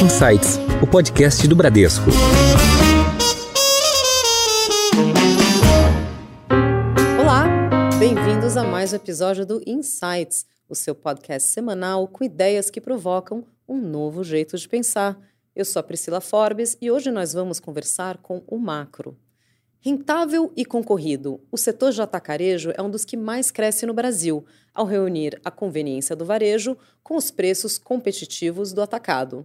Insights, o podcast do Bradesco. Olá, bem-vindos a mais um episódio do Insights, o seu podcast semanal com ideias que provocam um novo jeito de pensar. Eu sou a Priscila Forbes e hoje nós vamos conversar com o macro. Rentável e concorrido, o setor de atacarejo é um dos que mais cresce no Brasil, ao reunir a conveniência do varejo com os preços competitivos do atacado.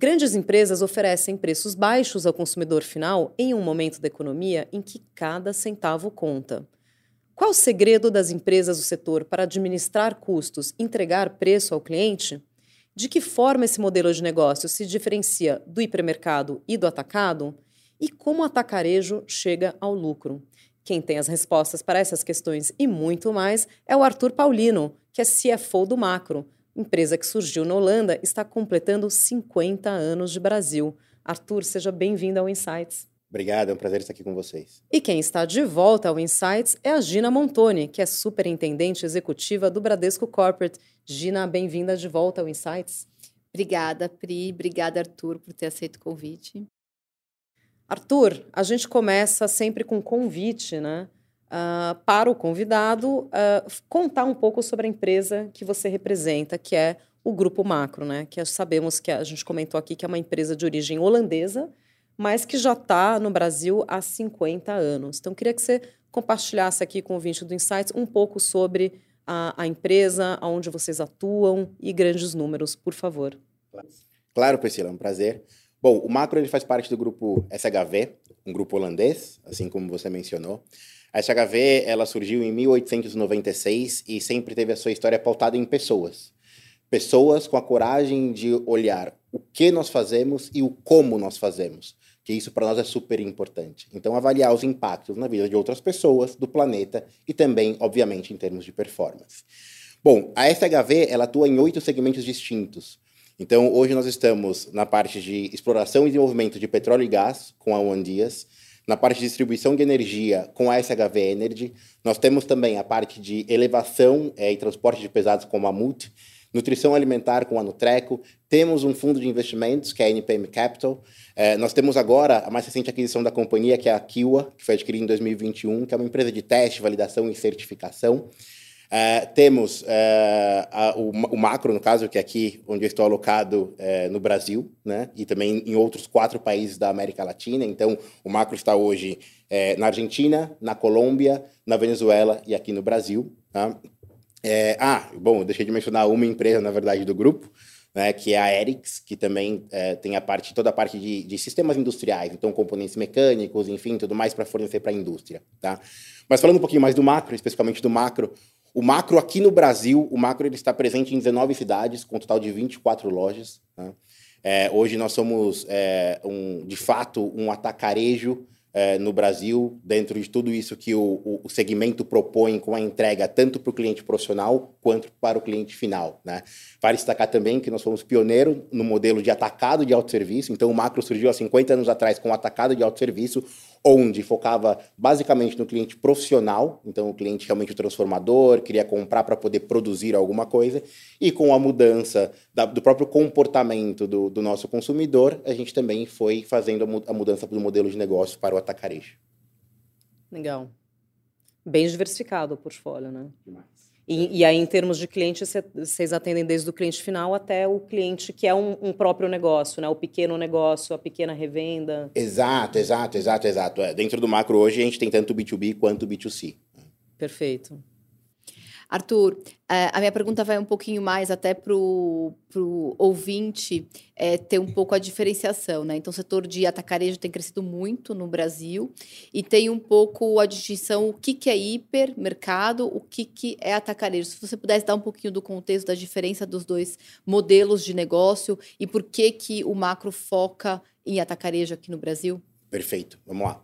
Grandes empresas oferecem preços baixos ao consumidor final em um momento da economia em que cada centavo conta. Qual o segredo das empresas do setor para administrar custos entregar preço ao cliente? De que forma esse modelo de negócio se diferencia do hipermercado e do atacado? e como o atacarejo chega ao lucro. Quem tem as respostas para essas questões e muito mais é o Arthur Paulino, que é CFO do Macro, empresa que surgiu na Holanda, está completando 50 anos de Brasil. Arthur, seja bem-vindo ao Insights. Obrigado, é um prazer estar aqui com vocês. E quem está de volta ao Insights é a Gina Montoni, que é superintendente executiva do Bradesco Corporate. Gina, bem-vinda de volta ao Insights. Obrigada, Pri. Obrigada, Arthur, por ter aceito o convite. Arthur, a gente começa sempre com um convite, né? Uh, para o convidado uh, contar um pouco sobre a empresa que você representa, que é o Grupo Macro, né? Que sabemos que a gente comentou aqui que é uma empresa de origem holandesa, mas que já está no Brasil há 50 anos. Então, queria que você compartilhasse aqui com o ouvinte do Insights um pouco sobre a, a empresa, aonde vocês atuam e grandes números, por favor. Claro, Priscila, é um prazer. Bom, o Macro ele faz parte do grupo SHV, um grupo holandês, assim como você mencionou. A SHV ela surgiu em 1896 e sempre teve a sua história pautada em pessoas. Pessoas com a coragem de olhar o que nós fazemos e o como nós fazemos, que isso para nós é super importante. Então, avaliar os impactos na vida de outras pessoas, do planeta e também, obviamente, em termos de performance. Bom, a SHV ela atua em oito segmentos distintos. Então, hoje nós estamos na parte de exploração e desenvolvimento de petróleo e gás com a One Dias, na parte de distribuição de energia com a SHV Energy. Nós temos também a parte de elevação é, e transporte de pesados com a Mamut, nutrição alimentar com a Nutreco, temos um fundo de investimentos, que é a NPM Capital. É, nós temos agora a mais recente aquisição da companhia, que é a Kiwa, que foi adquirida em 2021, que é uma empresa de teste, validação e certificação. Uh, temos uh, a, o, o, macro, no caso, que é aqui onde eu estou alocado uh, no Brasil, né? e também em outros quatro países da América Latina. Então, o macro está hoje na Argentina, na Colômbia, na Venezuela e aqui no Brasil. Tá? ah, bom, deixei de mencionar uma empresa, na verdade, do grupo, né, que é a Erics, que também tem a parte, toda a parte de, de, sistemas industriais, então componentes mecânicos, enfim, tudo mais para fornecer para a indústria. Tá? Mas falando um pouquinho mais do macro, especificamente do macro, o macro aqui no Brasil, o macro ele está presente em 19 cidades, com um total de 24 lojas. Né? É, hoje nós somos, é, um, de fato, um atacarejo é, no Brasil, dentro de tudo isso que o, o segmento propõe com a entrega tanto para o cliente profissional quanto para o cliente final. Né? Vale destacar também que nós fomos pioneiros no modelo de atacado de autosserviço, então o macro surgiu há 50 anos atrás com o atacado de autosserviço, onde focava basicamente no cliente profissional, então o cliente realmente o transformador, queria comprar para poder produzir alguma coisa, e com a mudança da, do próprio comportamento do, do, nosso consumidor, a gente também foi fazendo a mudança do modelo de negócio para o atacarejo. Legal. Bem diversificado o portfólio, né? Demais. E, e, aí, em termos de cliente, vocês atendem desde o cliente final até o cliente que é um, um, próprio negócio, né? O pequeno negócio, a pequena revenda. Exato, exato, exato, exato. É, dentro do macro hoje, a gente tem tanto B2B quanto B2C. Perfeito. Arthur, a minha pergunta vai um pouquinho mais até para o ouvinte é, ter um pouco a diferenciação. Né? Então, o setor de atacarejo tem crescido muito no Brasil e tem um pouco a distinção o que, que é hipermercado, o que, que é atacarejo. Se você pudesse dar um pouquinho do contexto da diferença dos dois modelos de negócio e por que, que o macro foca em atacarejo aqui no Brasil? Perfeito, vamos lá.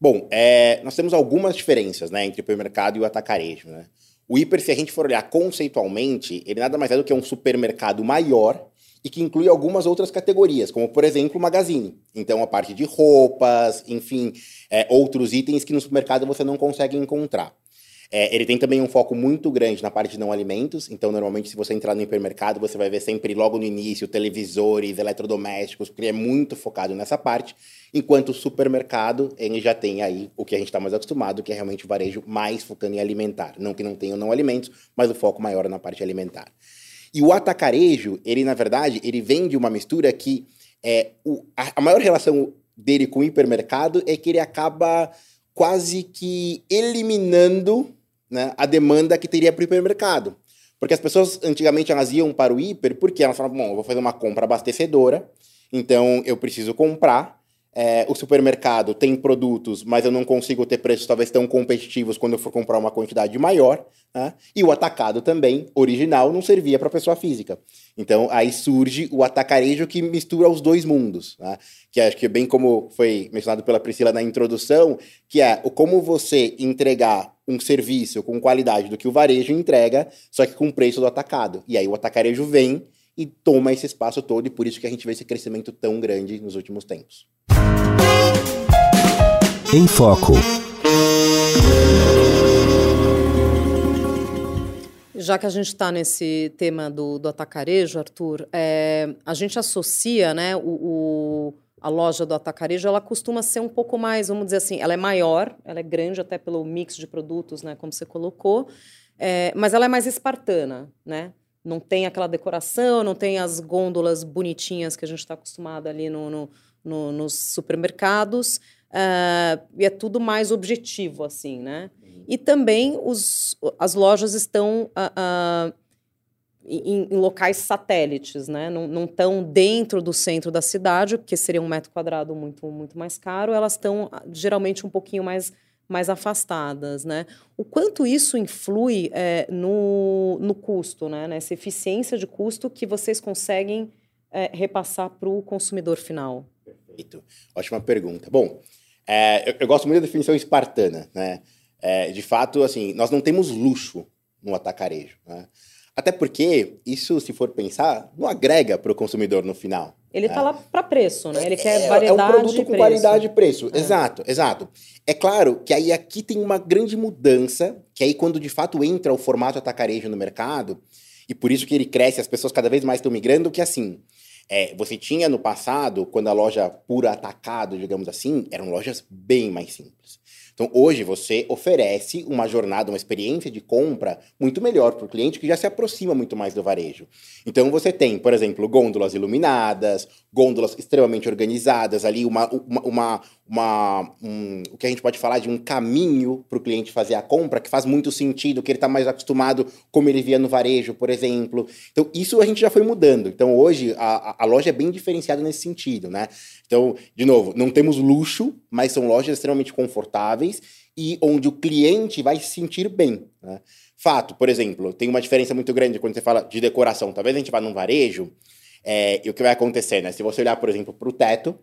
Bom, é, nós temos algumas diferenças né, entre o hipermercado e o atacarejo. Né? O hiper, se a gente for olhar conceitualmente, ele nada mais é do que um supermercado maior e que inclui algumas outras categorias, como, por exemplo, o Magazine. Então, a parte de roupas, enfim, é, outros itens que no supermercado você não consegue encontrar. É, ele tem também um foco muito grande na parte de não alimentos, então normalmente se você entrar no hipermercado, você vai ver sempre logo no início televisores, eletrodomésticos, porque ele é muito focado nessa parte, enquanto o supermercado, ele já tem aí o que a gente está mais acostumado, que é realmente o varejo mais focando em alimentar. Não que não tenha não alimentos, mas o foco maior é na parte alimentar. E o atacarejo, ele na verdade, ele vem de uma mistura que é, o, a, a maior relação dele com o hipermercado é que ele acaba quase que eliminando né, a demanda que teria para o hipermercado. Porque as pessoas antigamente elas iam para o hiper porque elas falavam, bom, eu vou fazer uma compra abastecedora, então eu preciso comprar, é, o supermercado tem produtos, mas eu não consigo ter preços talvez tão competitivos quando eu for comprar uma quantidade maior. Né? E o atacado também, original, não servia para pessoa física. Então aí surge o atacarejo que mistura os dois mundos. Né? Que acho que bem como foi mencionado pela Priscila na introdução, que é o como você entregar um serviço com qualidade do que o varejo entrega, só que com o preço do atacado. E aí o atacarejo vem e toma esse espaço todo, e por isso que a gente vê esse crescimento tão grande nos últimos tempos. Em Foco. Já que a gente está nesse tema do, do atacarejo, Arthur, é, a gente associa né, o, o, a loja do atacarejo, ela costuma ser um pouco mais, vamos dizer assim, ela é maior, ela é grande até pelo mix de produtos, né, como você colocou, é, mas ela é mais espartana, né? Não tem aquela decoração, não tem as gôndolas bonitinhas que a gente está acostumado ali no, no, no, nos supermercados. Uh, e é tudo mais objetivo, assim, né? E também os, as lojas estão uh, uh, em, em, locais satélites, né? Não estão dentro do centro da cidade, porque seria um metro quadrado muito, muito mais caro. Elas estão geralmente um pouquinho mais, mais afastadas, né? O quanto isso influi é, no, no custo, né? Nessa eficiência de custo que vocês conseguem é, repassar para o consumidor final? Perfeito. Ótima pergunta. Bom, é, eu, eu, gosto muito da definição espartana, né? É, de fato, assim, nós não temos luxo no atacarejo, né? Até porque isso, se for pensar, não agrega para o consumidor no final. Ele está né? lá para preço, né? Ele é, quer variedade. É um produto com qualidade e preço. É. Exato, exato. É claro que aí aqui tem uma grande mudança, que aí quando de fato entra o formato atacarejo no mercado, e por isso que ele cresce, as pessoas cada vez mais estão migrando, que assim, é, você tinha no passado, quando a loja pura atacado, digamos assim, eram lojas bem mais simples. Então, hoje você oferece uma jornada, uma experiência de compra muito melhor para o cliente que já se aproxima muito mais do varejo. Então, você tem, por exemplo, gôndolas iluminadas, gôndolas extremamente organizadas, ali uma, uma, uma, uma um, o que a gente pode falar de um caminho para o cliente fazer a compra, que faz muito sentido, que ele está mais acostumado como ele via no varejo, por exemplo. Então, isso a gente já foi mudando. Então, hoje, a, a loja é bem diferenciada nesse sentido, né? Então, de novo, não temos luxo, mas são lojas extremamente confortáveis e onde o cliente vai se sentir bem. Né? Fato, por exemplo, tem uma diferença muito grande quando você fala de decoração. Talvez a gente vá num varejo é, e o que vai acontecer, né? Se você olhar, por exemplo, para o teto,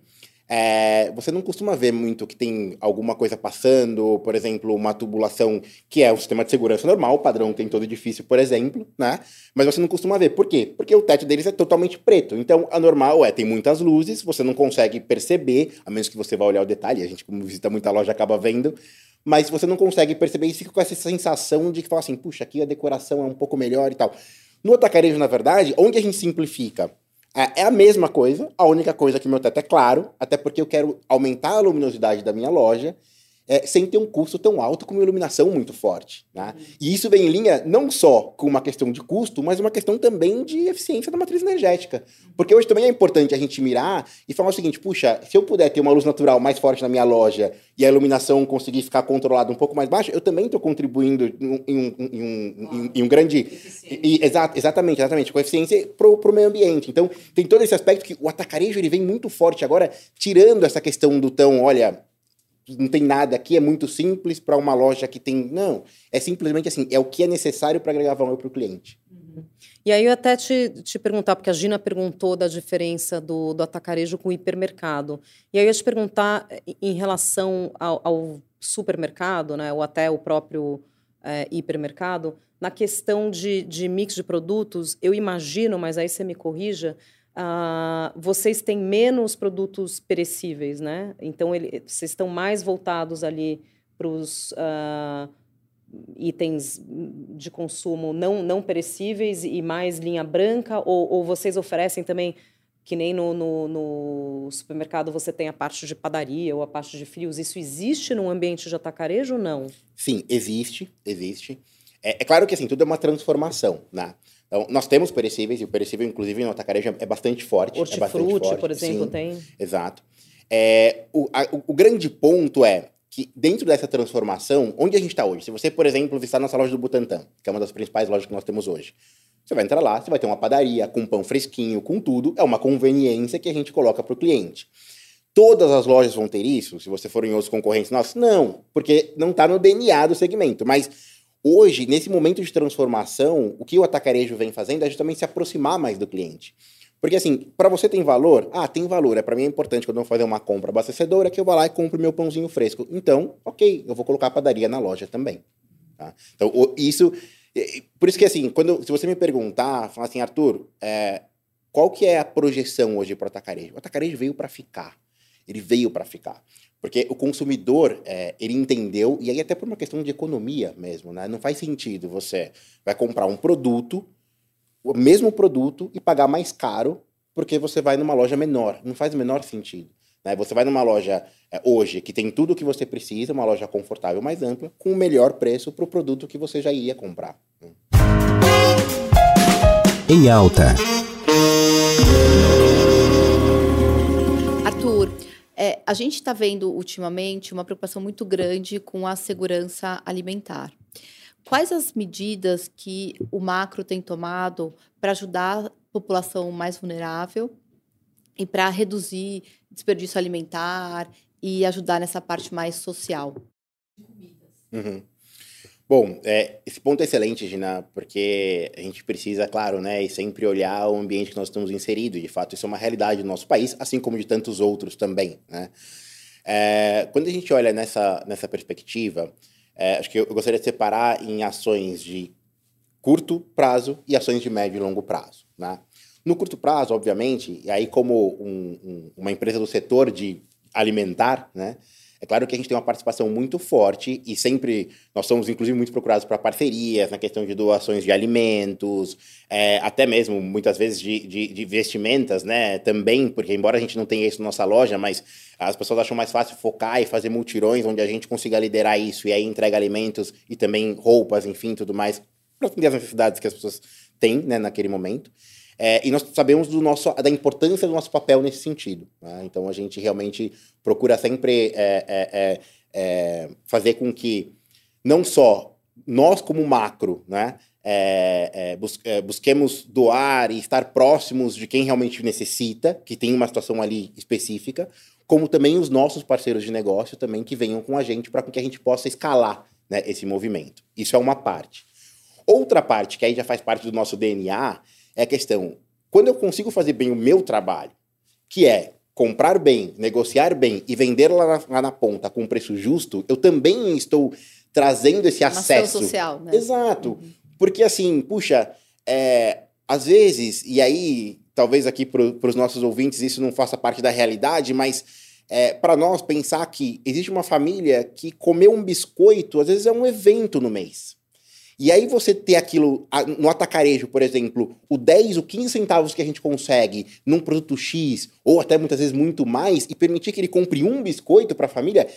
é, você não costuma ver muito que tem alguma coisa passando, por exemplo, uma tubulação que é o sistema de segurança normal, padrão tem todo edifício, por exemplo, né? Mas você não costuma ver. Por quê? Porque o teto deles é totalmente preto. Então, a normal é, tem muitas luzes, você não consegue perceber, a menos que você vá olhar o detalhe, a gente, como visita muita loja, acaba vendo, mas você não consegue perceber e fica com essa sensação de que fala assim, puxa, aqui a decoração é um pouco melhor e tal. No atacarejo, na verdade, onde a gente simplifica? É, é a mesma coisa, a única coisa que meu teto é claro, até porque eu quero aumentar a luminosidade da minha loja é, sem ter um custo tão alto com uma iluminação muito forte. Né? E isso vem em linha não só com uma questão de custo, mas uma questão também de eficiência da matriz energética. Porque hoje também é importante a gente mirar e falar o seguinte: puxa, se eu puder ter uma luz natural mais forte na minha loja e a iluminação conseguir ficar controlada um pouco mais baixa, eu também estou contribuindo em um, em um, em, em um grande. E, exato, exatamente, exatamente, com eficiência para o meio ambiente. Então, tem todo esse aspecto que o atacarejo ele vem muito forte agora, tirando essa questão do tão, olha não tem nada aqui, é muito simples para uma loja que tem. Não, é simplesmente assim, é o que é necessário para agregar valor para o cliente. Uhum. E aí eu até te, te perguntar, porque a Gina perguntou da diferença do, do atacarejo com o hipermercado. E aí eu ia te perguntar em relação ao, ao supermercado, né, ou até o próprio é, hipermercado, na questão de, de mix de produtos, eu imagino, mas aí você me corrija, Uh, vocês têm menos produtos perecíveis, né? Então, ele, vocês estão mais voltados ali para os uh, itens de consumo não, não perecíveis e mais linha branca? Ou, ou vocês oferecem também, que nem no, no, no, supermercado você tem a parte de padaria ou a parte de frios, isso existe num ambiente de atacarejo ou não? Sim, existe, existe. É, é claro que assim, tudo é uma transformação, né? Então, nós temos perecíveis, e o perecível, inclusive, no atacarejo é bastante forte. Hortifruti, é bastante forte, por exemplo, sim, tem. Exato. É, o, a, o, o, grande ponto é que dentro dessa transformação, onde a gente está hoje? Se você, por exemplo, visitar nossa loja do Butantã, que é uma das principais lojas que nós temos hoje, você vai entrar lá, você vai ter uma padaria com pão fresquinho, com tudo, é uma conveniência que a gente coloca para o cliente. Todas as lojas vão ter isso? Se você for em outros concorrentes nossos? Não, porque não está no DNA do segmento. Mas hoje, nesse momento de transformação, o que o atacarejo vem fazendo é justamente se aproximar mais do cliente. Porque assim, para você tem valor? Ah, tem valor. É para mim é importante quando eu vou fazer uma compra abastecedora que eu vou lá e compro meu pãozinho fresco. Então, ok, eu vou colocar a padaria na loja também. Tá? Então, isso. Por isso que assim, quando se você me perguntar, falar assim, Arthur, é, qual que é a projeção hoje para o atacarejo? O atacarejo veio para ficar. Ele veio para ficar. Porque o consumidor, é, ele entendeu, e aí até por uma questão de economia mesmo, né? Não faz sentido você vai comprar um produto o mesmo produto e pagar mais caro porque você vai numa loja menor. Não faz o menor sentido. Né? Você vai numa loja é, hoje que tem tudo o que você precisa, uma loja confortável, mais ampla, com o melhor preço para o produto que você já iria comprar. Em alta. Arthur, é, a gente está vendo ultimamente uma preocupação muito grande com a segurança alimentar. Quais as medidas que o macro tem tomado para ajudar a população mais vulnerável e para reduzir desperdício alimentar e ajudar nessa parte mais social? Uhum. Bom, é, esse ponto é excelente, Gina, porque a gente precisa, claro, né, e sempre olhar o ambiente que nós estamos inseridos. De fato, isso é uma realidade do nosso país, assim como de tantos outros também, né? É, quando a gente olha nessa, nessa perspectiva, é, acho que eu, gostaria de separar em ações de curto prazo e ações de médio e longo prazo. Né? No curto prazo, obviamente, e aí como um, um, uma empresa do setor de alimentar, né, é claro que a gente tem uma participação muito forte e sempre nós somos, inclusive, muito procurados para parcerias na questão de doações de alimentos, é, até mesmo muitas vezes de, de, de, vestimentas, né? Também, porque embora a gente não tenha isso na nossa loja, mas as pessoas acham mais fácil focar e fazer multirões onde a gente consiga liderar isso e aí entrega alimentos e também roupas, enfim, tudo mais, para atender as necessidades que as pessoas têm né, naquele momento. É, e nós sabemos do nosso, da importância do nosso papel nesse sentido. Né? Então a gente realmente procura sempre é, é, é, é fazer com que não só nós como macro, né, é, bus busquemos doar e estar próximos de quem realmente necessita, que tem uma situação ali específica, como também os nossos parceiros de negócio também que venham com a gente para que a gente possa escalar né, esse movimento. Isso é uma parte. Outra parte, que aí já faz parte do nosso DNA, é a questão, quando eu consigo fazer bem o meu trabalho, que é comprar bem, negociar bem e vender lá na, lá na ponta com um preço justo, eu também estou trazendo esse Uma acesso. social, né? Exato. Uhum. Porque assim, puxa, é, às vezes, e aí talvez aqui para os nossos ouvintes isso não faça parte da realidade, mas é, para nós pensar que existe uma família que comer um biscoito às vezes é um evento no mês. E aí você ter aquilo no atacarejo, por exemplo, o 10, o 15 centavos que a gente consegue num produto X, ou até muitas vezes muito mais, e permitir que ele compre um biscoito para a família,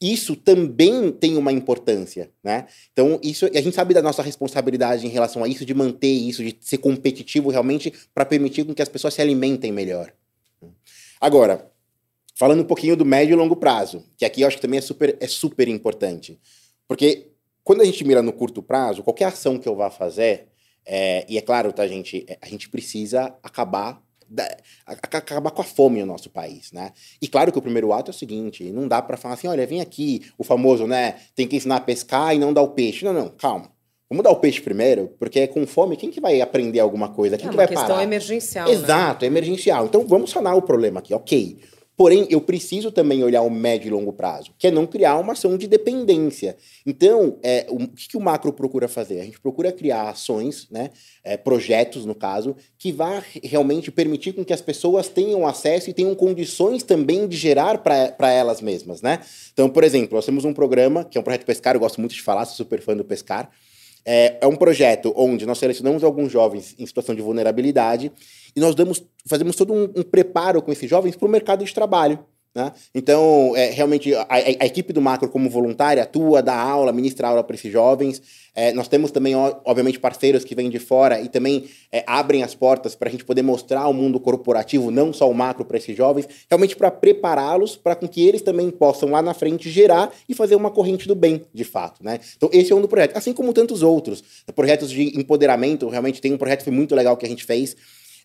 isso também tem uma importância, né? Então, isso, a gente sabe da nossa responsabilidade em relação a isso, de manter isso, de ser competitivo realmente para permitir que as pessoas se alimentem melhor. Agora, falando um pouquinho do médio e longo prazo, que aqui eu acho que também é super, é super importante. Porque quando a gente mira no curto prazo, qualquer ação que eu vá fazer, é, e é claro, tá, gente, é, a gente precisa acabar da, acabar com a fome no nosso país, né? E claro que o primeiro ato é o seguinte, não dá para falar assim, olha, vem aqui, o famoso, né, tem que ensinar a pescar e não dar o peixe. Não, não, calma. Vamos dar o peixe primeiro, porque com fome, quem que vai aprender alguma coisa? Quem é que vai parar? É uma questão emergencial, Exato, né? é emergencial. Então, vamos sanar o problema aqui, ok. Porém, eu preciso também olhar o médio e longo prazo, que é não criar uma ação de dependência. Então, é, o, que, que o macro procura fazer? A gente procura criar ações, né, é, projetos, no caso, que vá realmente permitir com que as pessoas tenham acesso e tenham condições também de gerar para elas mesmas. Né? Então, por exemplo, nós temos um programa, que é um projeto Pescar, eu gosto muito de falar, sou super fã do Pescar, é, é, um projeto onde nós selecionamos alguns jovens em situação de vulnerabilidade e nós damos, fazemos todo um, um preparo com esses jovens para o mercado de trabalho. Né? Então, é, realmente, a, a, equipe do Macro, como voluntária, atua, dá aula, ministra aula para esses jovens. É, nós temos também, obviamente, parceiros que vêm de fora e também é, abrem as portas para a gente poder mostrar o mundo corporativo, não só o macro para esses jovens, realmente para prepará-los para que eles também possam lá na frente gerar e fazer uma corrente do bem, de fato. Né? Então, esse é um do projeto, assim como tantos outros. Projetos de empoderamento, realmente tem um projeto muito legal que a gente fez,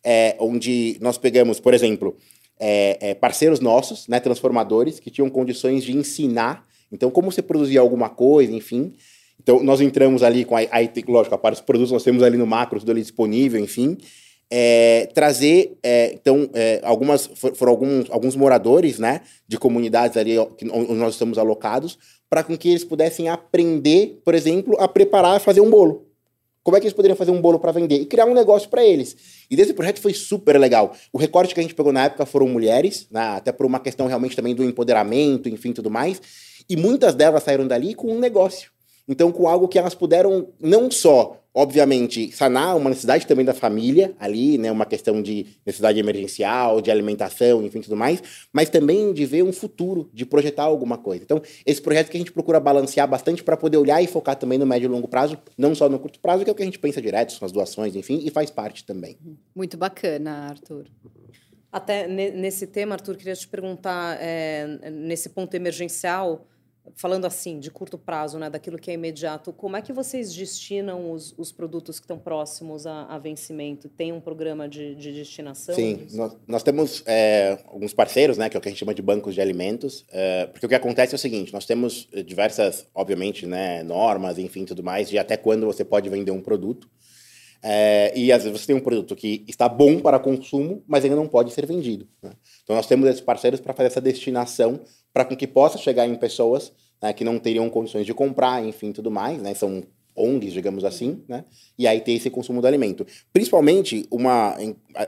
é, onde nós pegamos, por exemplo, é, é, parceiros nossos, né, transformadores, que tinham condições de ensinar, então, como você produzir alguma coisa, enfim. Então, nós entramos ali com a, a lógico, a parte dos produtos nós temos ali no macro, tudo ali disponível, enfim. É, trazer, é, então, é, algumas, foram alguns, alguns moradores, né, de comunidades ali onde nós estamos alocados, para que eles pudessem aprender, por exemplo, a preparar, fazer um bolo. Como é que eles poderiam fazer um bolo para vender? E criar um negócio para eles. E desse projeto foi super legal. O recorte que a gente pegou na época foram mulheres, né? até por uma questão realmente também do empoderamento, enfim, tudo mais. E muitas delas saíram dali com um negócio. Então, com algo que elas puderam não só obviamente, sanar uma necessidade também da família ali, né, uma questão de necessidade emergencial, de alimentação, enfim, tudo mais, mas também de ver um futuro, de projetar alguma coisa. Então, esse projeto que a gente procura balancear bastante para poder olhar e focar também no médio e longo prazo, não só no curto prazo, que é o que a gente pensa direto, são as doações, enfim, e faz parte também. Muito bacana, Arthur. Até nesse tema, Arthur, queria te perguntar, é, nesse ponto emergencial, falando assim, de curto prazo, né, daquilo que é imediato, como é que vocês destinam os, os produtos que estão próximos a, a vencimento? Tem um programa de, de destinação? Sim, nós, nós, temos é, alguns parceiros, né, que é o que a gente chama de bancos de alimentos, é, porque o que acontece é o seguinte, nós temos diversas, obviamente, né, normas, enfim, tudo mais, de até quando você pode vender um produto, é, e às vezes você tem um produto que está bom para consumo, mas ainda não pode ser vendido. Né? Então nós temos esses parceiros para fazer essa destinação para que possa chegar em pessoas né, que não teriam condições de comprar, enfim, tudo mais, né? São ONGs, digamos assim, né? E aí ter esse consumo do alimento. Principalmente, uma.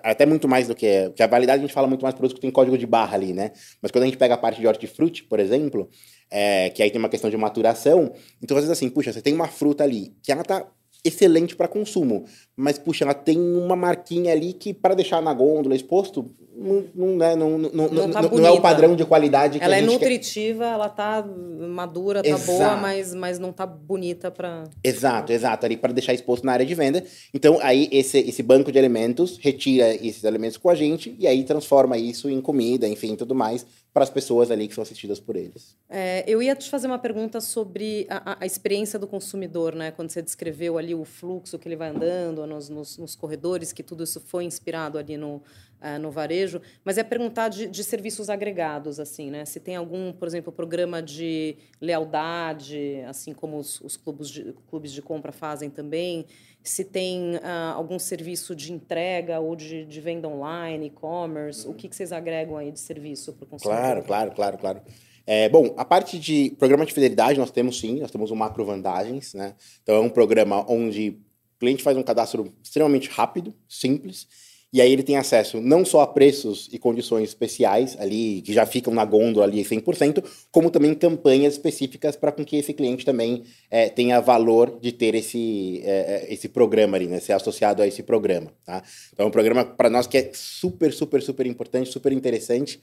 Até muito mais do que. Que a validade a gente fala muito mais produtos que tem código de barra ali, né? Mas quando a gente pega a parte de hortifruti, por exemplo, é, que aí tem uma questão de maturação, então às vezes assim, puxa, você tem uma fruta ali que ela tá excelente para consumo, mas puxa, ela tem uma marquinha ali que para deixar na gôndola exposto não, não, né, não, não, não, tá não, é o padrão de qualidade que ela a é gente é nutritiva, quer... ela tá madura, tá exato. boa, mas, mas não tá bonita para Exato, exato, ali para deixar exposto na área de venda. Então aí esse, esse banco de alimentos retira esses alimentos com a gente e aí transforma isso em comida, enfim, tudo mais para as pessoas ali que são assistidas por eles. É, eu ia te fazer uma pergunta sobre a, a, experiência do consumidor, né? Quando você descreveu ali o fluxo que ele vai andando nos, nos, nos corredores, que tudo isso foi inspirado ali no, uh, no varejo, mas é perguntar de, de, serviços agregados, assim, né? Se tem algum, por exemplo, programa de lealdade, assim como os, os clubes, de, clubes de compra fazem também, se tem uh, algum serviço de entrega ou de, de venda online, e-commerce, o que, que vocês agregam aí de serviço para o consumidor? Claro, claro, claro, claro. É, bom, a parte de programa de fidelidade nós temos sim, nós temos o Macro Vantagens, né? Então é um programa onde o cliente faz um cadastro extremamente rápido, simples, e aí ele tem acesso não só a preços e condições especiais ali, que já ficam na gôndola ali 100%, como também campanhas específicas para que esse cliente também é, tenha valor de ter esse, é, esse programa ali, né? Ser associado a esse programa, tá? Então é um programa para nós que é super, super, super importante, super interessante.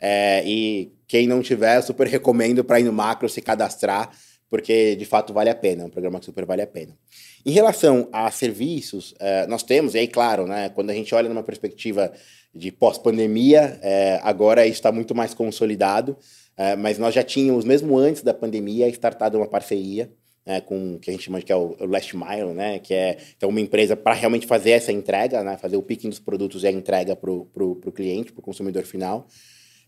É, e quem não tiver, super recomendo para ir no macro se cadastrar, porque de fato vale a pena, é um programa que super vale a pena. Em relação a serviços, é, nós temos, e aí, claro, né, quando a gente olha numa perspectiva de pós-pandemia, é, agora está muito mais consolidado, é, mas nós já tínhamos, mesmo antes da pandemia, startado uma parceria né, com o que a gente chama de que é o Last Mile, né, que é então, uma empresa para realmente fazer essa entrega, né, fazer o picking dos produtos e a entrega para o cliente, para o consumidor final.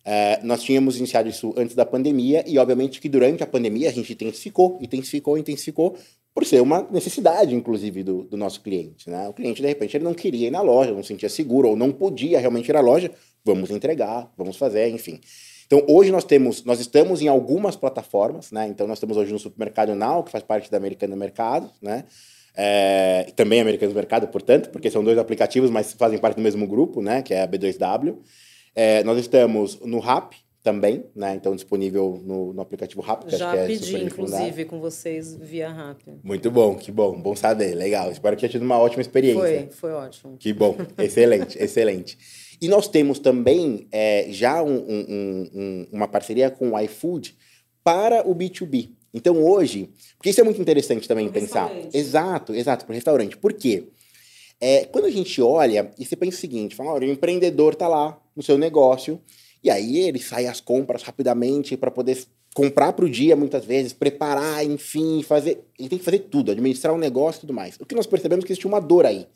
É, nós tínhamos iniciado isso antes da pandemia e, obviamente, que durante a pandemia a gente intensificou, intensificou, intensificou, por ser uma necessidade, inclusive, do, do nosso cliente. Né? O cliente, de repente, ele não queria ir na loja, não sentia seguro, ou não podia realmente ir à loja, vamos entregar, vamos fazer, enfim. Então, hoje nós temos, nós estamos em algumas plataformas, né? Então, nós temos hoje no Supermercado Now, que faz parte da Americana Mercado, né? É, também Americanos Mercado, portanto, porque são dois aplicativos, mas fazem parte do mesmo grupo, né? Que é a B2W. É, nós estamos no RAP, também, né? Então disponível no, no aplicativo Rápido. Já é pedi, inclusive, com vocês via Rápido. Muito bom, que bom, bom saber, legal. Espero que tenha tido uma ótima experiência. Foi, foi ótimo. Que bom, excelente, excelente. E nós temos também é, já um, um, um, uma parceria com o iFood para o B2B. Então hoje, porque isso é muito interessante também pensar. Exato, exato, para o restaurante. Por quê? É, quando a gente olha e você pensa o seguinte, fala, olha, o empreendedor está lá no seu negócio e aí ele sai às compras rapidamente para poder comprar para o dia, muitas vezes, preparar, enfim, fazer. Ele tem que fazer tudo, administrar o um negócio e tudo mais. O que nós percebemos é que existe uma dor aí,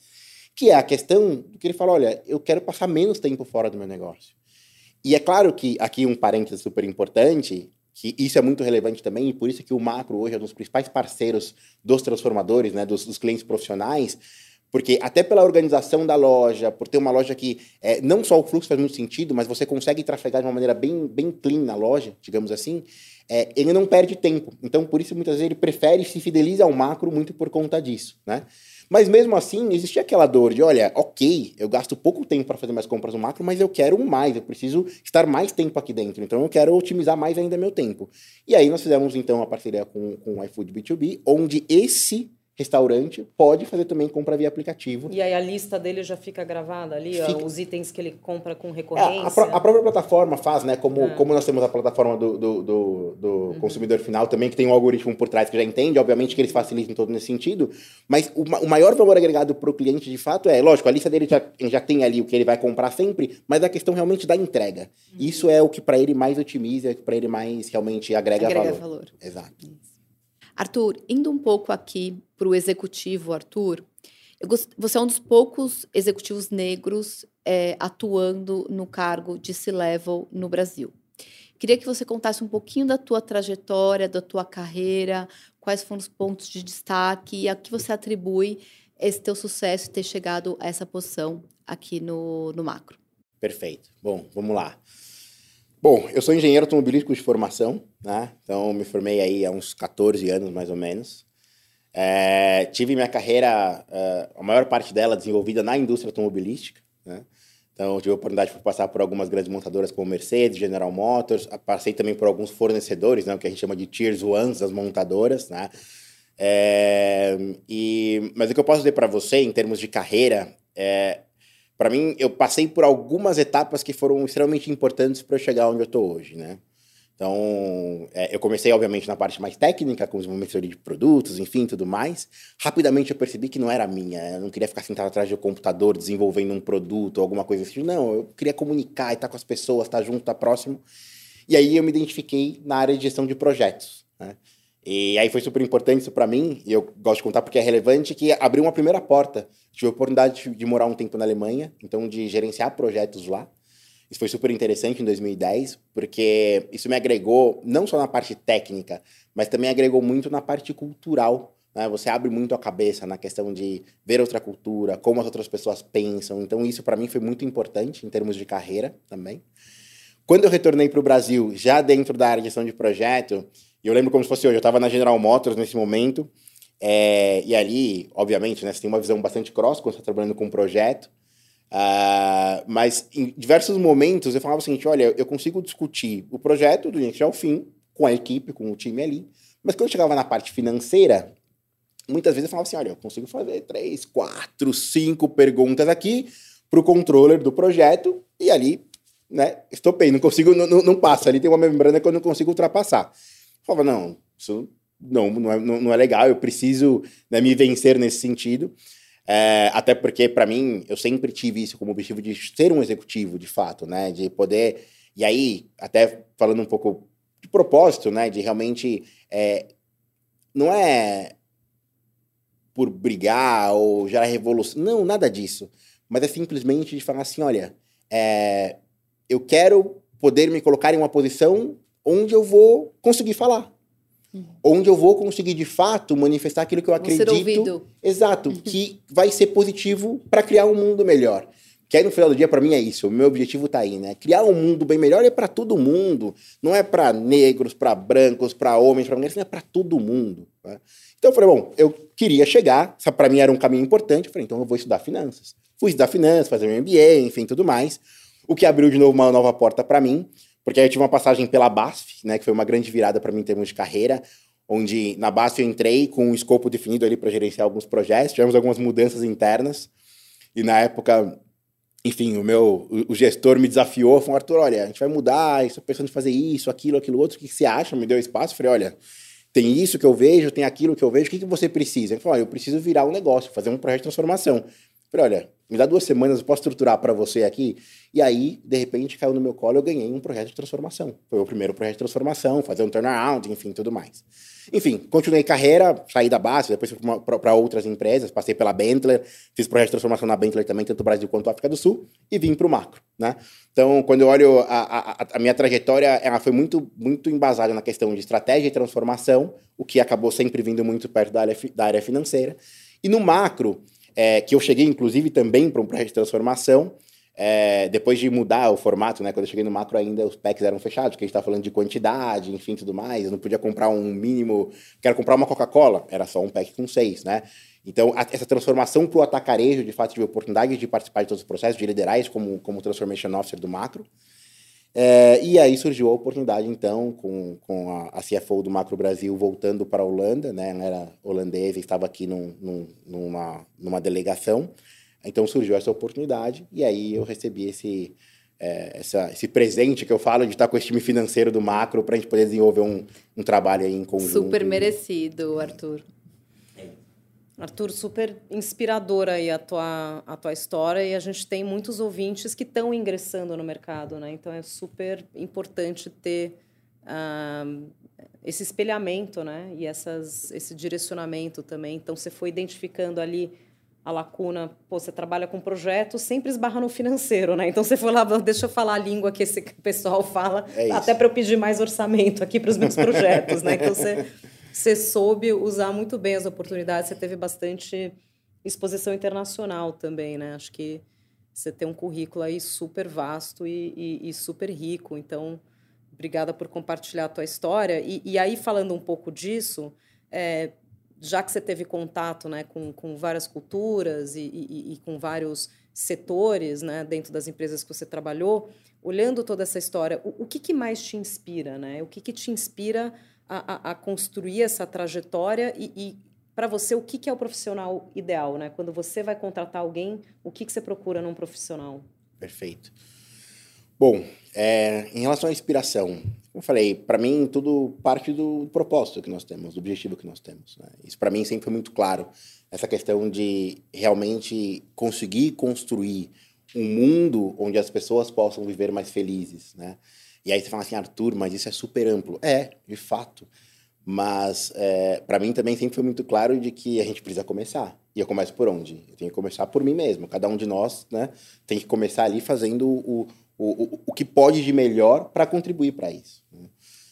que é a questão do que ele fala: olha, eu quero passar menos tempo fora do meu negócio. E é claro que aqui um parênteses super importante, que isso é muito relevante também, e por isso que o macro hoje é um dos principais parceiros dos transformadores, né, dos, dos clientes profissionais, porque até pela organização da loja, por ter uma loja que é, não só o fluxo faz muito sentido, mas você consegue trafegar de uma maneira bem, bem clean na loja, digamos assim, é, ele não perde tempo. Então, por isso, muitas vezes, ele prefere se fideliza ao macro muito por conta disso, né? Mas mesmo assim, existia aquela dor de, olha, ok, eu gasto pouco tempo para fazer mais compras no macro, mas eu quero mais, eu preciso estar mais tempo aqui dentro, então eu quero otimizar mais ainda meu tempo. E aí nós fizemos, então, uma parceria com, com o iFood B2B, onde esse restaurante pode fazer também compra via aplicativo. E aí a lista dele já fica gravada ali, fica... Ó, os itens que ele compra com recorrência? É, a, a, própria plataforma faz, né? Como, é. como nós temos a plataforma do, do, do, do uhum. consumidor final também, que tem um algoritmo por trás que já entende, obviamente que eles facilitam todo nesse sentido, mas o, o maior valor agregado para o cliente, de fato, é, lógico, a lista dele já, já tem ali o que ele vai comprar sempre, mas a questão realmente da entrega. Uhum. Isso é o que para ele mais otimiza, que para ele mais realmente agrega, agrega valor. valor. Exato. Isso. Arthur, indo um pouco aqui para o executivo, Arthur, gost... você é um dos poucos executivos negros é, atuando no cargo de C-level no Brasil. Queria que você contasse um pouquinho da tua trajetória, da tua carreira, quais foram os pontos de destaque e a que você atribui esse teu sucesso ter chegado a essa posição aqui no, no macro. Perfeito. Bom, vamos lá. Bom, eu sou engenheiro automobilístico de formação, né? Então, me formei aí há uns 14 anos, mais ou menos. É, tive minha carreira, uh, a maior parte dela desenvolvida na indústria automobilística, né? Então, tive a oportunidade de passar por algumas grandes montadoras como Mercedes, General Motors, passei também por alguns fornecedores, né? O que a gente chama de Tiers Ones das montadoras, né? É, e, mas o que eu posso dizer para você, em termos de carreira, é, para mim, eu passei por algumas etapas que foram extremamente importantes para eu chegar onde eu estou hoje, né? Então, é, eu comecei, obviamente, na parte mais técnica, com desenvolvimento de produtos, enfim, tudo mais. Rapidamente eu percebi que não era minha. Eu não queria ficar sentado atrás do computador desenvolvendo um produto ou alguma coisa assim. Não, eu queria comunicar e estar com as pessoas, estar junto, estar próximo. E aí eu me identifiquei na área de gestão de projetos. Né? E aí foi super importante isso para mim, e eu gosto de contar porque é relevante, que abriu uma primeira porta. Tive a oportunidade de morar um tempo na Alemanha, então de gerenciar projetos lá. Isso foi super interessante em 2010, porque isso me agregou não só na parte técnica, mas também agregou muito na parte cultural. Né? Você abre muito a cabeça na questão de ver outra cultura, como as outras pessoas pensam. Então isso para mim foi muito importante em termos de carreira também. Quando eu retornei para o Brasil, já dentro da área de gestão de projeto, e eu lembro como se fosse hoje, eu estava na General Motors nesse momento, é, e ali, obviamente, né, você tem uma visão bastante cross quando você está trabalhando com um projeto, uh, mas em diversos momentos eu falava o seguinte, olha, eu consigo discutir o projeto do início ao fim, com a equipe, com o time ali, mas quando eu chegava na parte financeira, muitas vezes eu falava assim, olha, eu consigo fazer três, quatro, cinco perguntas aqui para o controller do projeto, e ali, né, estopei, não consigo, não, não, não passa, ali tem uma membrana que eu não consigo ultrapassar falava, não, isso não, não, é, não, não é legal, eu preciso né, me vencer nesse sentido. É, até porque, para mim, eu sempre tive isso como objetivo de ser um executivo, de fato, né? De poder. E aí, até falando um pouco de propósito, né? De realmente. É, não é por brigar ou gerar revolução. Não, nada disso. Mas é simplesmente de falar assim: olha, é, eu quero poder me colocar em uma posição onde eu vou conseguir falar. uhum. onde eu vou conseguir de fato manifestar aquilo que eu acredito. Ser ouvido. Exato, uhum. que vai ser positivo para criar um mundo melhor. Que aí no final do dia, para mim, é isso. O meu objetivo tá aí, né? Criar um mundo bem melhor é para todo mundo. Não é para negros, para brancos, para homens, para mulheres, é para todo mundo. Né? Então eu falei, bom, eu queria chegar, para mim era um caminho importante. Eu falei, então eu vou estudar finanças. Fui estudar finanças, fazer meu MBA, enfim, tudo mais. O que abriu de novo uma nova porta para mim, porque aí eu tive uma passagem pela BASF, né? Que foi uma grande virada para mim em termos de carreira onde na BASF eu entrei com um escopo definido ali para gerenciar alguns projetos, tivemos algumas mudanças internas, e na época enfim, o meu o gestor me desafiou, falou, Arthur, olha, a gente vai mudar, estou pensando em fazer isso, aquilo, aquilo outro, o que, que você acha? Me deu espaço, falei, olha, tem isso que eu vejo, tem aquilo que eu vejo, o que, que você precisa? Ele falou, eu preciso virar um negócio, fazer um projeto de transformação. Falei, olha, me dá duas semanas, eu posso estruturar para você aqui? E aí, de repente, caiu no meu colo, eu ganhei um projeto de transformação. Foi o primeiro projeto de transformação, fazer um turnaround, enfim, tudo mais. Enfim, continuei carreira, saí da base, depois fui para outras empresas, passei pela Bentley, fiz projeto de transformação na Bentley também, tanto no Brasil quanto na África do Sul, e vim para o macro, né? Então, quando eu olho a, a, a, minha trajetória, ela foi muito, muito embasada na questão de estratégia e transformação, o que acabou sempre vindo muito perto da área, da área financeira. E no macro, é, que eu cheguei, inclusive, também para um projeto de transformação. É, depois de mudar o formato, né? Quando eu cheguei no macro ainda os packs eram fechados, porque a gente estava falando de quantidade, enfim, tudo mais. Eu não podia comprar um mínimo. Quero comprar uma Coca-Cola, era só um pack com seis, né? Então, a, essa transformação para o atacarejo, de fato, tive oportunidade de participar de todos os processos, de liderar isso como, como Transformation Officer do macro. É, e aí surgiu a oportunidade, então, com, com a, a, CFO do Macro Brasil voltando para a Holanda, né? Ela era holandesa, estava aqui num, num, numa, numa delegação. Então surgiu essa oportunidade e aí eu recebi esse, é, essa, esse presente que eu falo de estar com esse time financeiro do Macro para a gente poder desenvolver um, um trabalho aí em conjunto. Super merecido, Arthur. Arthur, super inspiradora aí a tua, a tua história e a gente tem muitos ouvintes que estão ingressando no mercado, né? Então é super importante ter uh, esse espelhamento, né? E essas, esse direcionamento também. Então você foi identificando ali a lacuna, pô, você trabalha com projetos, sempre esbarra no financeiro, né? Então você foi lá, deixa eu falar a língua que esse pessoal fala, é até para eu pedir mais orçamento aqui para os meus projetos, né? Então você você soube usar muito bem as oportunidades, você teve bastante exposição internacional também, né? Acho que você tem um currículo aí super vasto e, e, e super rico. Então, obrigada por compartilhar a tua história. E, e aí, falando um pouco disso, é, já que você teve contato né, com, com várias culturas e, com vários setores né, dentro das empresas que você trabalhou, olhando toda essa história, o, o que, que mais te inspira? Né? O que, que te inspira a, a, construir essa trajetória e, e para você, o que, que é o profissional ideal, né? Quando você vai contratar alguém, o que, que você procura num profissional? Perfeito. Bom, é, em relação à inspiração, como eu falei, para mim tudo parte do propósito que nós temos, do objetivo que nós temos. Né? Isso para mim sempre foi muito claro, essa questão de realmente conseguir construir um mundo onde as pessoas possam viver mais felizes, né? E aí você fala assim, Arthur, mas isso é super amplo. É, de fato. Mas é, para mim também sempre foi muito claro de que a gente precisa começar. E eu começo por onde? Eu tenho que começar por mim mesmo. Cada um de nós né, tem que começar ali fazendo o, o, o, o que pode de melhor para contribuir para isso. Né?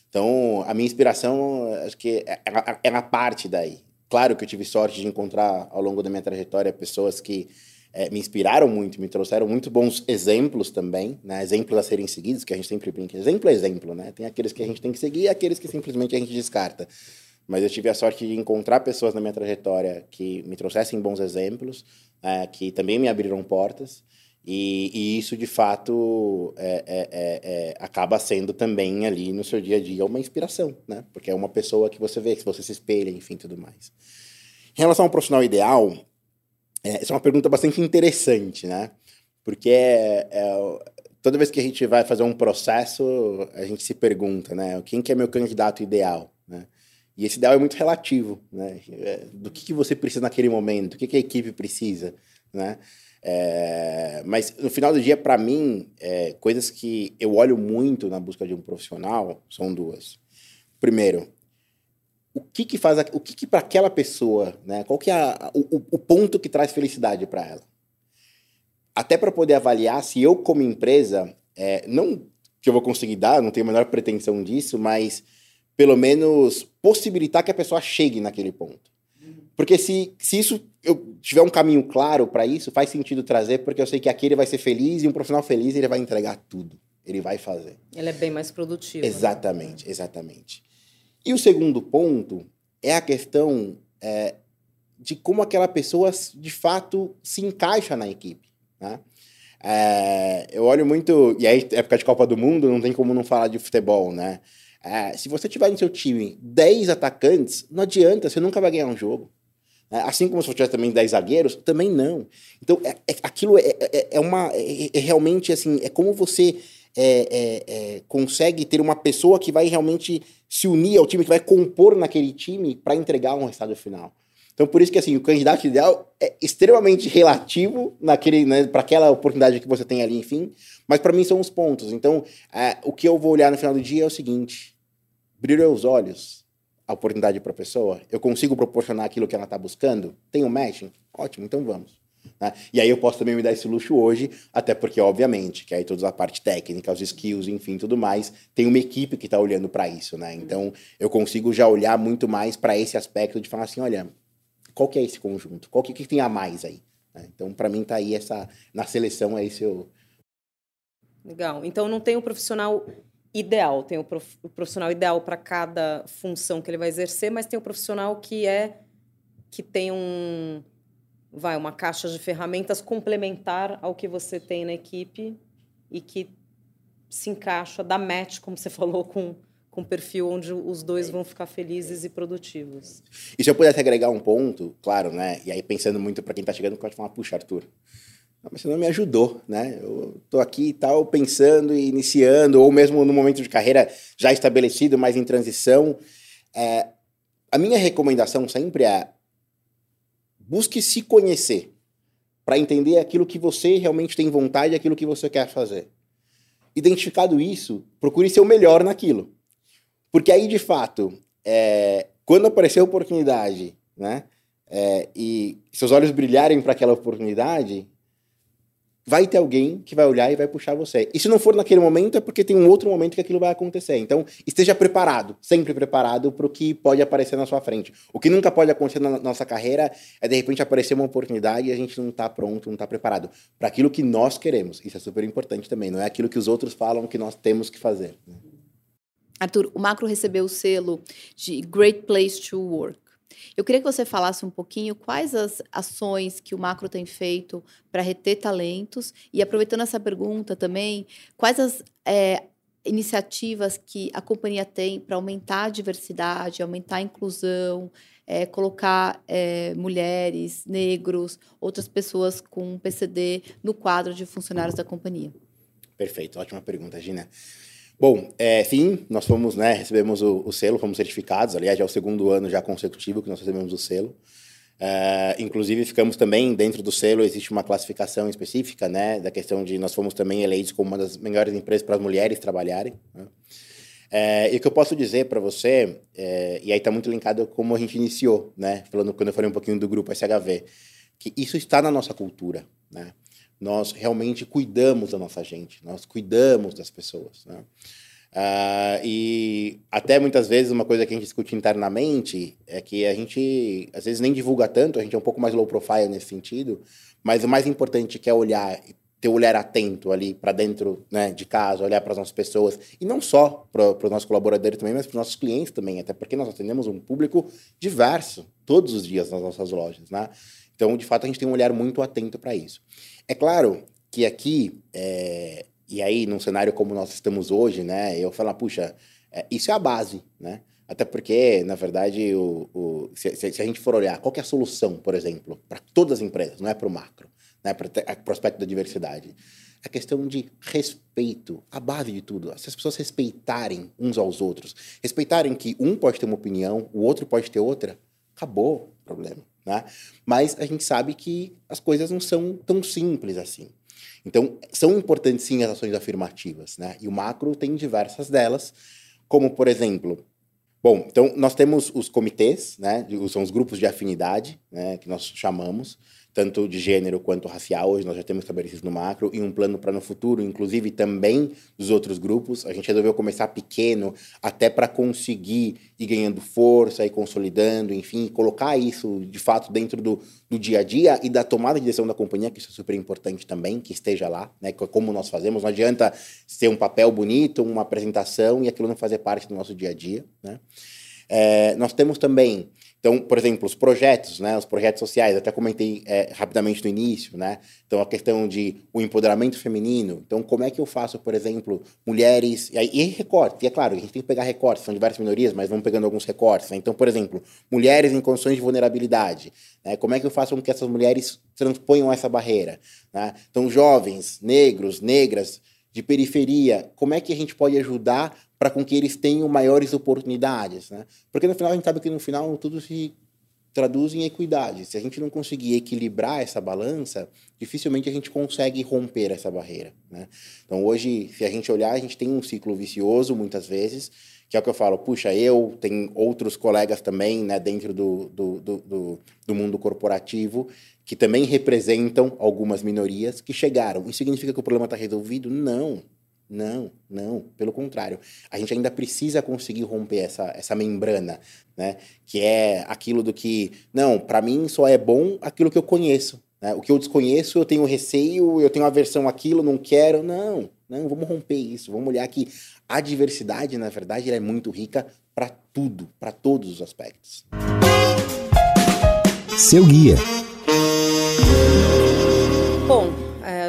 Então, a minha inspiração, acho que é, é, é na parte daí. Claro que eu tive sorte de encontrar ao longo da minha trajetória pessoas que é, me inspiraram muito, me trouxeram muito bons exemplos também, né? exemplos a serem seguidos, que a gente sempre brinca. Exemplo é exemplo, né? Tem aqueles que a gente tem que seguir e aqueles que simplesmente a gente descarta. Mas eu tive a sorte de encontrar pessoas na minha trajetória que me trouxessem bons exemplos, é, que também me abriram portas. E, e isso, de fato, é, é, é, é, acaba sendo também ali no seu dia a dia uma inspiração, né? Porque é uma pessoa que você vê, que você se espelha, enfim, tudo mais. Em relação ao profissional ideal, é, essa é uma pergunta bastante interessante, né? Porque é, é, toda vez que a gente vai fazer um processo, a gente se pergunta, né? Quem que é meu candidato ideal, né? E esse ideal é muito relativo, né? É, do que, que você precisa naquele momento, o que, que a equipe precisa, né? É, mas no final do dia, para mim, é, coisas que eu olho muito na busca de um profissional são duas. Primeiro, o que que faz, o que que para aquela pessoa, né? Qual que é a, o, o ponto que traz felicidade para ela? Até para poder avaliar se eu como empresa, é, não que eu vou conseguir dar, não tenho a menor pretensão disso, mas pelo menos, possibilitar que a pessoa chegue naquele ponto. Porque se, se isso eu tiver um caminho claro para isso, faz sentido trazer, porque eu sei que aqui ele vai ser feliz e um profissional feliz ele vai entregar tudo. Ele vai fazer. Ele é bem mais produtivo. Exatamente, né? exatamente. E o segundo ponto é a questão é, de como aquela pessoa de fato se encaixa na equipe. Né? É, eu olho muito. E aí, época de Copa do Mundo, não tem como não falar de futebol, né? É, se você tiver no seu time 10 atacantes, não adianta, você nunca vai ganhar um jogo. É, assim como se você tivesse também 10 zagueiros, também não. Então, é, é aquilo é, é, é uma. Realmente assim, é como você consegue ter uma pessoa que vai realmente se unir ao time, que vai compor naquele time para entregar um resultado final. Então, por isso que assim, o candidato ideal é extremamente relativo naquele, né, para aquela oportunidade que você tem ali, enfim. Mas para mim são os pontos. Então, é, o que eu vou olhar no final do dia é o seguinte: brilham os olhos a oportunidade para a pessoa. Eu consigo proporcionar aquilo que ela está buscando. Tem um matching? Ótimo, então vamos. Né? E aí eu posso também me dar esse luxo hoje, até porque, obviamente, que aí toda a parte técnica, os skills, enfim, tudo mais, tem uma equipe que está olhando para isso, né? Então, eu consigo já olhar muito mais para esse aspecto de falar assim, olha, qual que é esse conjunto? Qual que, que tem a mais aí? Né? Então, para mim, tá aí essa... Na seleção, é esse o... Legal. Então, não tem o profissional ideal, tem o profissional ideal para cada função que ele vai exercer, mas tem o profissional que é... que tem um... Vai, uma caixa de ferramentas complementar ao que você tem na equipe e que se encaixa, dá match, como você falou, com com perfil onde os dois vão ficar felizes e produtivos. E se eu pudesse agregar um ponto, claro, né? E aí pensando muito para quem está chegando, pode falar, puxa, Arthur, mas você não me ajudou, né? Eu tô aqui e tal, pensando e iniciando, ou mesmo no momento de carreira já estabelecido, mas em transição. É, a minha recomendação sempre é busque se conhecer para entender aquilo que você realmente tem vontade, aquilo que você quer fazer. Identificado isso, procure ser o melhor naquilo. Porque aí, de fato, é, quando aparecer a oportunidade, né? É, e seus olhos brilharem para aquela oportunidade, vai ter alguém que vai olhar e vai puxar você. E se não for naquele momento, é porque tem um outro momento que aquilo vai acontecer. Então, esteja preparado, sempre preparado para o que pode aparecer na sua frente. O que nunca pode acontecer na nossa carreira é, de repente, aparecer uma oportunidade e a gente não está pronto, não está preparado para aquilo que nós queremos. Isso é super importante também. Não é aquilo que os outros falam que nós temos que fazer. Né? Arthur, o Macro recebeu o selo de Great Place to Work. Eu queria que você falasse um pouquinho quais as ações que o Macro tem feito para reter talentos e, aproveitando essa pergunta também, quais as é, iniciativas que a companhia tem para aumentar a diversidade, aumentar a inclusão, é, colocar é, mulheres, negros, outras pessoas com PCD no quadro de funcionários da companhia. Perfeito, ótima pergunta, Gina. Bom, é, sim, nós fomos, né, recebemos o, o, selo, fomos certificados, aliás, já é o segundo ano já consecutivo que nós recebemos o selo. É, inclusive, ficamos também, dentro do selo, existe uma classificação específica, né, da questão de nós fomos também eleitos como uma das melhores empresas para as mulheres trabalharem. Né? É, e o que eu posso dizer para você, é, e aí está muito linkado como a gente iniciou, né, falando quando eu falei um pouquinho do grupo SHV, que isso está na nossa cultura, né? Nós realmente cuidamos da nossa gente, nós cuidamos das pessoas. Né? Uh, e até muitas vezes uma coisa que a gente discute internamente é que a gente às vezes nem divulga tanto, a gente é um pouco mais low profile nesse sentido, mas o mais importante que é olhar, ter o olhar atento ali para dentro né, de casa, olhar para as nossas pessoas, e não só para os nossos colaboradores também, mas para os nossos clientes também, até porque nós atendemos um público diverso todos os dias nas nossas lojas. Né? Então, de fato, a gente tem um olhar muito atento para isso. É claro que aqui, é, e aí num cenário como nós estamos hoje, né, eu falo, puxa, é, isso é a base, né? Até porque, na verdade, o, o se, se, a gente for olhar qual é a solução, por exemplo, para todas as empresas, não é para o macro, né, para o aspecto da diversidade, a questão de respeito, a base de tudo. Se as pessoas respeitarem uns aos outros, respeitarem que um pode ter uma opinião, o outro pode ter outra, acabou o problema. Né? Mas a gente sabe que as coisas não são tão simples assim. Então, são importantes sim as ações afirmativas, né? E o macro tem diversas delas, como por exemplo, bom, então nós temos os comitês, né? São os grupos de afinidade, né? Que nós chamamos, tanto de gênero quanto racial, hoje nós já temos estabelecido no macro, e um plano para no futuro, inclusive também dos outros grupos. A gente resolveu começar pequeno, até para conseguir ir ganhando força e consolidando, enfim, colocar isso de fato dentro do, do dia a dia e da tomada de decisão da companhia, que isso é super importante também, que esteja lá, né? Como nós fazemos. Não adianta ser um papel bonito, uma apresentação e aquilo não fazer parte do nosso dia a dia, né? É, nós temos também então, por exemplo, os projetos, né, os projetos sociais, até comentei é, rapidamente no início, né? Então, a questão de o empoderamento feminino. Então, como é que eu faço, por exemplo, mulheres... E, aí, e recortes, e é claro, a gente tem que pegar recortes, são diversas minorias, mas vamos pegando alguns recortes. Né? Então, por exemplo, mulheres em condições de vulnerabilidade. Né? Como é que eu faço com que essas mulheres transponham essa barreira? Né? Então, jovens, negros, negras, de periferia, como é que a gente pode ajudar para com que eles tenham maiores oportunidades, né? Porque no final a gente sabe que no final tudo se traduz em equidade. Se a gente não conseguir equilibrar essa balança, dificilmente a gente consegue romper essa barreira, né? Então hoje, se a gente olhar, a gente tem um ciclo vicioso muitas vezes, que é o que eu falo, puxa, eu, tem outros colegas também, né, dentro do, do, do, do mundo corporativo, que também representam algumas minorias que chegaram. Isso significa que o problema está resolvido? Não. Não, não, pelo contrário. A gente ainda precisa conseguir romper essa, essa membrana, né? Que é aquilo do que, não, para mim só é bom aquilo que eu conheço. Né? O que eu desconheço, eu tenho receio, eu tenho aversão àquilo, não quero. Não, não, vamos romper isso. Vamos olhar que a diversidade, na verdade, é muito rica para tudo, para todos os aspectos. Seu guia.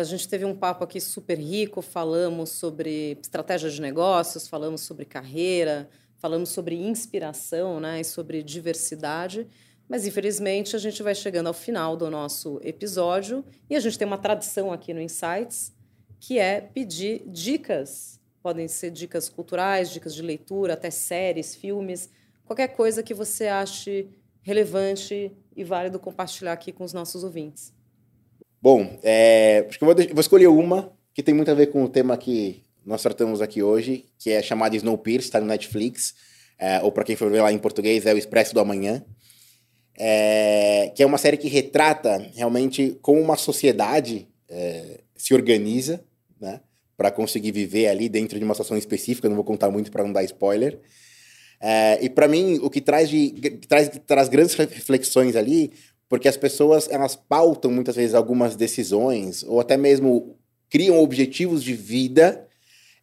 A gente teve um papo aqui super rico, falamos sobre estratégia de negócios, falamos sobre carreira, falamos sobre inspiração né, e sobre diversidade. Mas, infelizmente, a gente vai chegando ao final do nosso episódio e a gente tem uma tradição aqui no Insights, que é pedir dicas. Podem ser dicas culturais, dicas de leitura, até séries, filmes, qualquer coisa que você ache relevante e válido compartilhar aqui com os nossos ouvintes. Bom, é, acho que eu vou, vou, escolher uma que tem muito a ver com o tema que nós tratamos aqui hoje, que é chamada Snowpiercer, está no Netflix, é, ou para quem for ver lá em português, é o Expresso do Amanhã, é, que é uma série que retrata realmente como uma sociedade é, se organiza, né, para conseguir viver ali dentro de uma situação específica, não vou contar muito para não dar spoiler. É, e para mim, o que traz, de, traz, traz grandes reflexões ali porque as pessoas elas pautam muitas vezes algumas decisões ou até mesmo criam objetivos de vida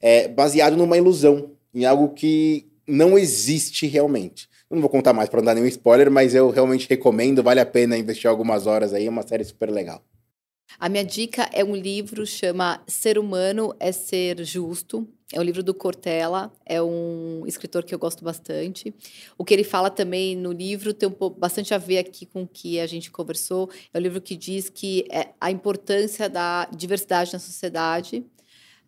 é, baseado numa ilusão, em algo que não existe realmente. Eu não vou contar mais para não dar nenhum spoiler, mas eu realmente recomendo, vale a pena investir algumas horas aí, é uma série super legal. A minha dica é um livro chama Ser Humano é Ser Justo. É um livro do Cortella, é um escritor que eu gosto bastante. O que ele fala também no livro tem um pouco, bastante a ver aqui com o que a gente conversou. É um livro que diz que é a importância da diversidade na sociedade.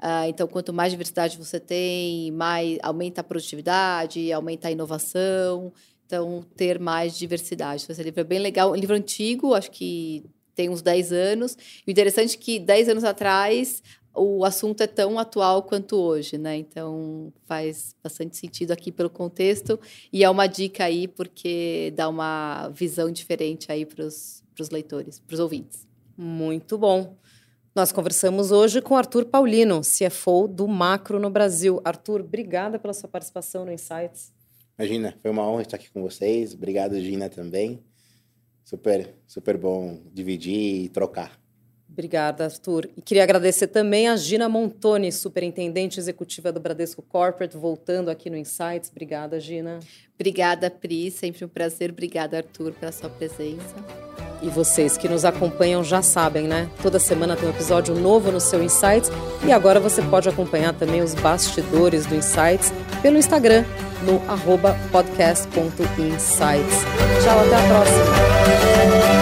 Uh, então, quanto mais diversidade você tem, mais aumenta a produtividade, aumenta a inovação. Então, ter mais diversidade. Então, esse livro é bem legal. Um livro antigo, acho que tem uns 10 anos. E o interessante é que 10 anos atrás o assunto é tão atual quanto hoje, né? Então faz bastante sentido aqui pelo contexto e é uma dica aí porque dá uma visão diferente aí para os leitores, para os ouvintes. Muito bom. Nós conversamos hoje com Arthur Paulino, CFO do Macro no Brasil. Arthur, obrigada pela sua participação no Insights. Imagina, foi uma honra estar aqui com vocês. Obrigado, Gina, também. Super, super bom dividir e trocar. Obrigada, Arthur. E queria agradecer também a Gina Montoni, superintendente executiva do Bradesco Corporate, voltando aqui no Insights. Obrigada, Gina. Obrigada, Pri. Sempre um prazer. Obrigada, Arthur, pela sua presença. E vocês que nos acompanham já sabem, né? Toda semana tem um episódio novo no seu Insights e agora você pode acompanhar também os bastidores do Insights pelo Instagram no podcast.insights. Tchau, até a próxima!